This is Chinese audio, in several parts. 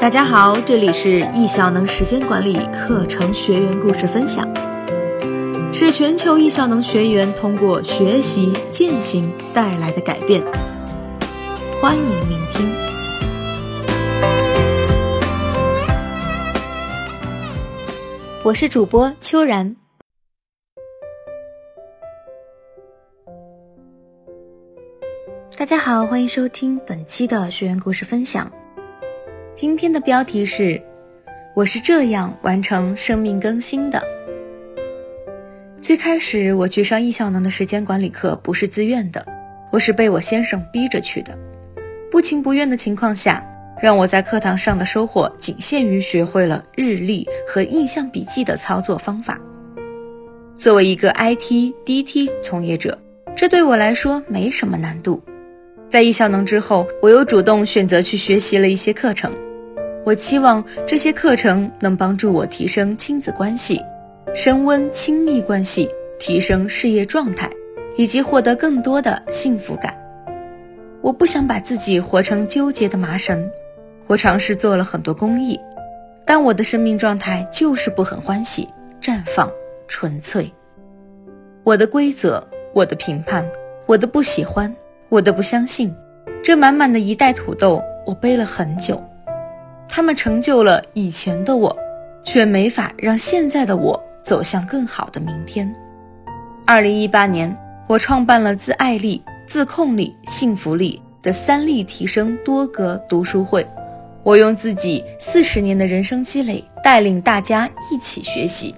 大家好，这里是易效能时间管理课程学员故事分享，是全球易效能学员通过学习践行带来的改变。欢迎聆听。我是主播秋然。大家好，欢迎收听本期的学员故事分享。今天的标题是：我是这样完成生命更新的。最开始我去上易效能的时间管理课不是自愿的，我是被我先生逼着去的。不情不愿的情况下，让我在课堂上的收获仅限于学会了日历和印象笔记的操作方法。作为一个 IT DT 从业者，这对我来说没什么难度。在易效能之后，我又主动选择去学习了一些课程。我期望这些课程能帮助我提升亲子关系，升温亲密关系，提升事业状态，以及获得更多的幸福感。我不想把自己活成纠结的麻绳。我尝试做了很多公益，但我的生命状态就是不很欢喜、绽放、纯粹。我的规则，我的评判，我的不喜欢，我的不相信，这满满的一袋土豆，我背了很久。他们成就了以前的我，却没法让现在的我走向更好的明天。二零一八年，我创办了自爱力、自控力、幸福力的三力提升多格读书会。我用自己四十年的人生积累，带领大家一起学习。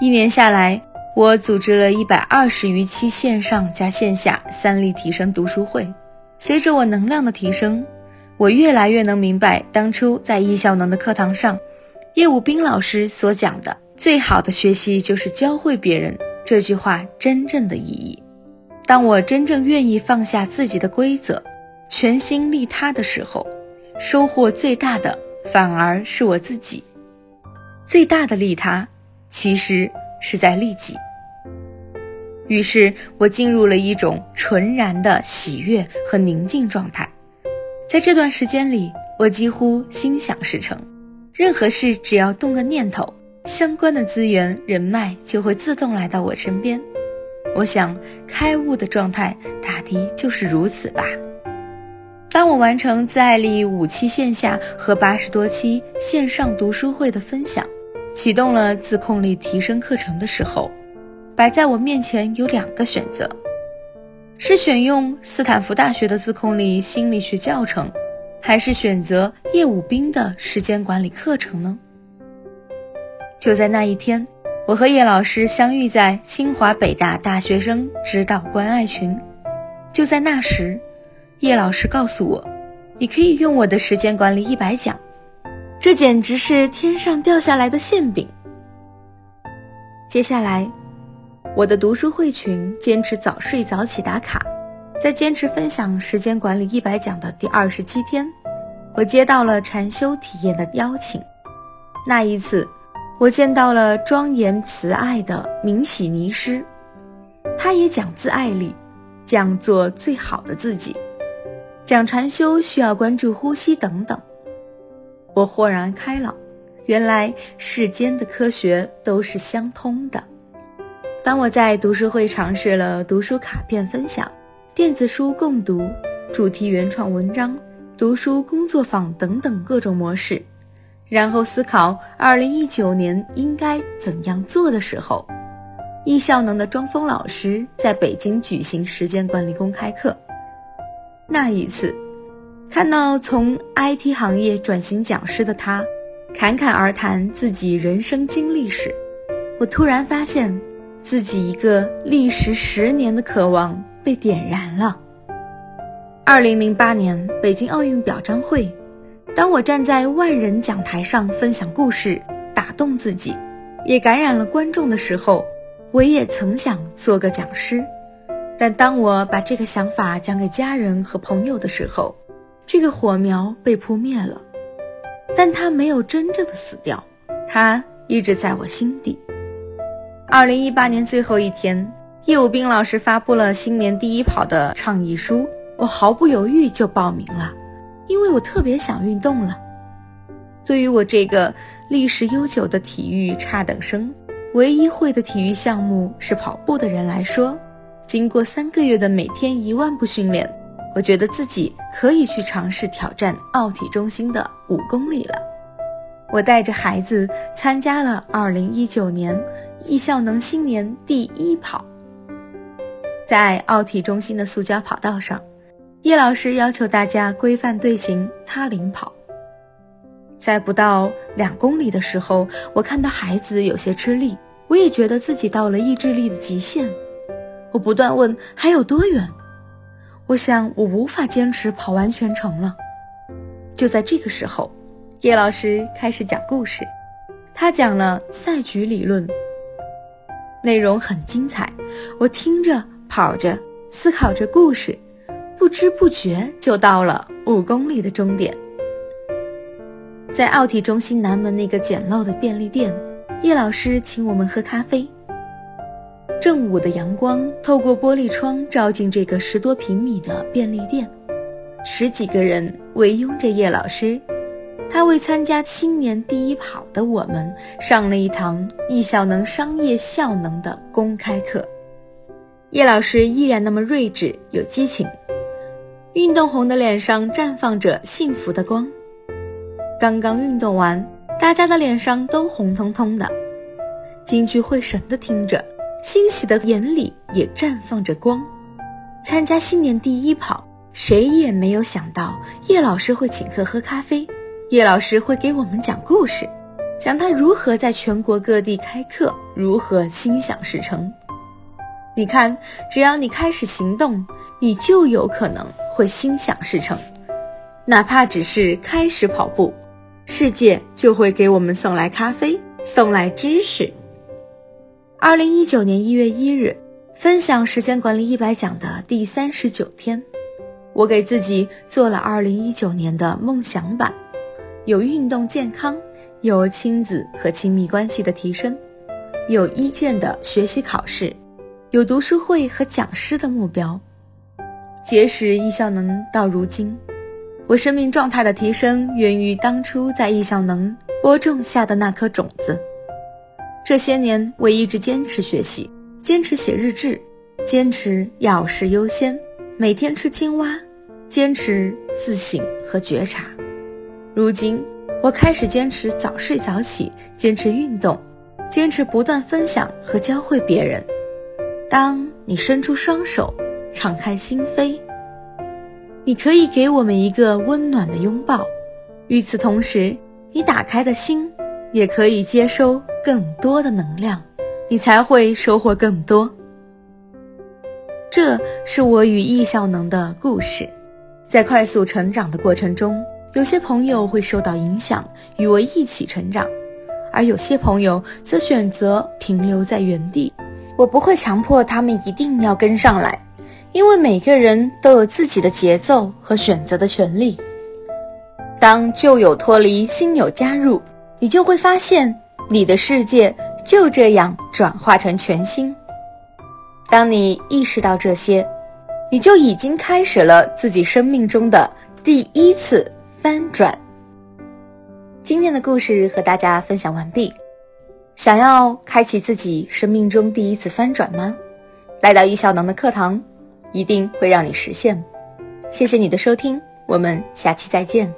一年下来，我组织了一百二十余期线上加线下三力提升读书会。随着我能量的提升。我越来越能明白，当初在易效能的课堂上，叶武斌老师所讲的“最好的学习就是教会别人”这句话真正的意义。当我真正愿意放下自己的规则，全心利他的时候，收获最大的反而是我自己。最大的利他，其实是在利己。于是我进入了一种纯然的喜悦和宁静状态。在这段时间里，我几乎心想事成，任何事只要动个念头，相关的资源人脉就会自动来到我身边。我想，开悟的状态大抵就是如此吧。当我完成自爱力五期线下和八十多期线上读书会的分享，启动了自控力提升课程的时候，摆在我面前有两个选择。是选用斯坦福大学的自控力心理学教程，还是选择叶武斌的时间管理课程呢？就在那一天，我和叶老师相遇在清华北大大学生指导关爱群。就在那时，叶老师告诉我：“你可以用我的时间管理一百讲。”这简直是天上掉下来的馅饼。接下来。我的读书会群坚持早睡早起打卡，在坚持分享时间管理一百讲的第二十七天，我接到了禅修体验的邀请。那一次，我见到了庄严慈爱的明喜尼师，他也讲自爱力，讲做最好的自己，讲禅修需要关注呼吸等等。我豁然开朗，原来世间的科学都是相通的。当我在读书会尝试了读书卡片分享、电子书共读、主题原创文章、读书工作坊等等各种模式，然后思考二零一九年应该怎样做的时候，易效能的庄峰老师在北京举行时间管理公开课。那一次，看到从 IT 行业转型讲师的他，侃侃而谈自己人生经历时，我突然发现。自己一个历时十年的渴望被点燃了。二零零八年北京奥运表彰会，当我站在万人讲台上分享故事，打动自己，也感染了观众的时候，我也曾想做个讲师。但当我把这个想法讲给家人和朋友的时候，这个火苗被扑灭了。但它没有真正的死掉，它一直在我心底。二零一八年最后一天，叶武斌老师发布了新年第一跑的倡议书，我毫不犹豫就报名了，因为我特别想运动了。对于我这个历史悠久的体育差等生，唯一会的体育项目是跑步的人来说，经过三个月的每天一万步训练，我觉得自己可以去尝试挑战奥体中心的五公里了。我带着孩子参加了2019年艺校能新年第一跑，在奥体中心的塑胶跑道上，叶老师要求大家规范队形，他领跑。在不到两公里的时候，我看到孩子有些吃力，我也觉得自己到了意志力的极限。我不断问还有多远，我想我无法坚持跑完全程了。就在这个时候，叶老师开始讲故事，他讲了赛局理论，内容很精彩。我听着，跑着，思考着故事，不知不觉就到了五公里的终点。在奥体中心南门那个简陋的便利店，叶老师请我们喝咖啡。正午的阳光透过玻璃窗照进这个十多平米的便利店，十几个人围拥着叶老师，他为参加新年第一跑的我们上了一堂易效能商业效能的公开课。叶老师依然那么睿智有激情，运动红的脸上绽放着幸福的光。刚刚运动完，大家的脸上都红彤彤的，精聚会神的听着，欣喜的眼里也绽放着光。参加新年第一跑，谁也没有想到叶老师会请客喝咖啡，叶老师会给我们讲故事，讲他如何在全国各地开课，如何心想事成。你看，只要你开始行动，你就有可能会心想事成，哪怕只是开始跑步。世界就会给我们送来咖啡，送来知识。二零一九年一月一日，分享时间管理一百讲的第三十九天，我给自己做了二零一九年的梦想版，有运动健康，有亲子和亲密关系的提升，有一建的学习考试，有读书会和讲师的目标。结识易效能到如今。我生命状态的提升源于当初在易效能播种下的那颗种子。这些年，我一直坚持学习，坚持写日志，坚持要事优先，每天吃青蛙，坚持自省和觉察。如今，我开始坚持早睡早起，坚持运动，坚持不断分享和教会别人。当你伸出双手，敞开心扉。你可以给我们一个温暖的拥抱，与此同时，你打开的心也可以接收更多的能量，你才会收获更多。这是我与易效能的故事。在快速成长的过程中，有些朋友会受到影响，与我一起成长，而有些朋友则选择停留在原地。我不会强迫他们一定要跟上来。因为每个人都有自己的节奏和选择的权利。当旧友脱离，新友加入，你就会发现你的世界就这样转化成全新。当你意识到这些，你就已经开始了自己生命中的第一次翻转。今天的故事和大家分享完毕。想要开启自己生命中第一次翻转吗？来到易效能的课堂。一定会让你实现。谢谢你的收听，我们下期再见。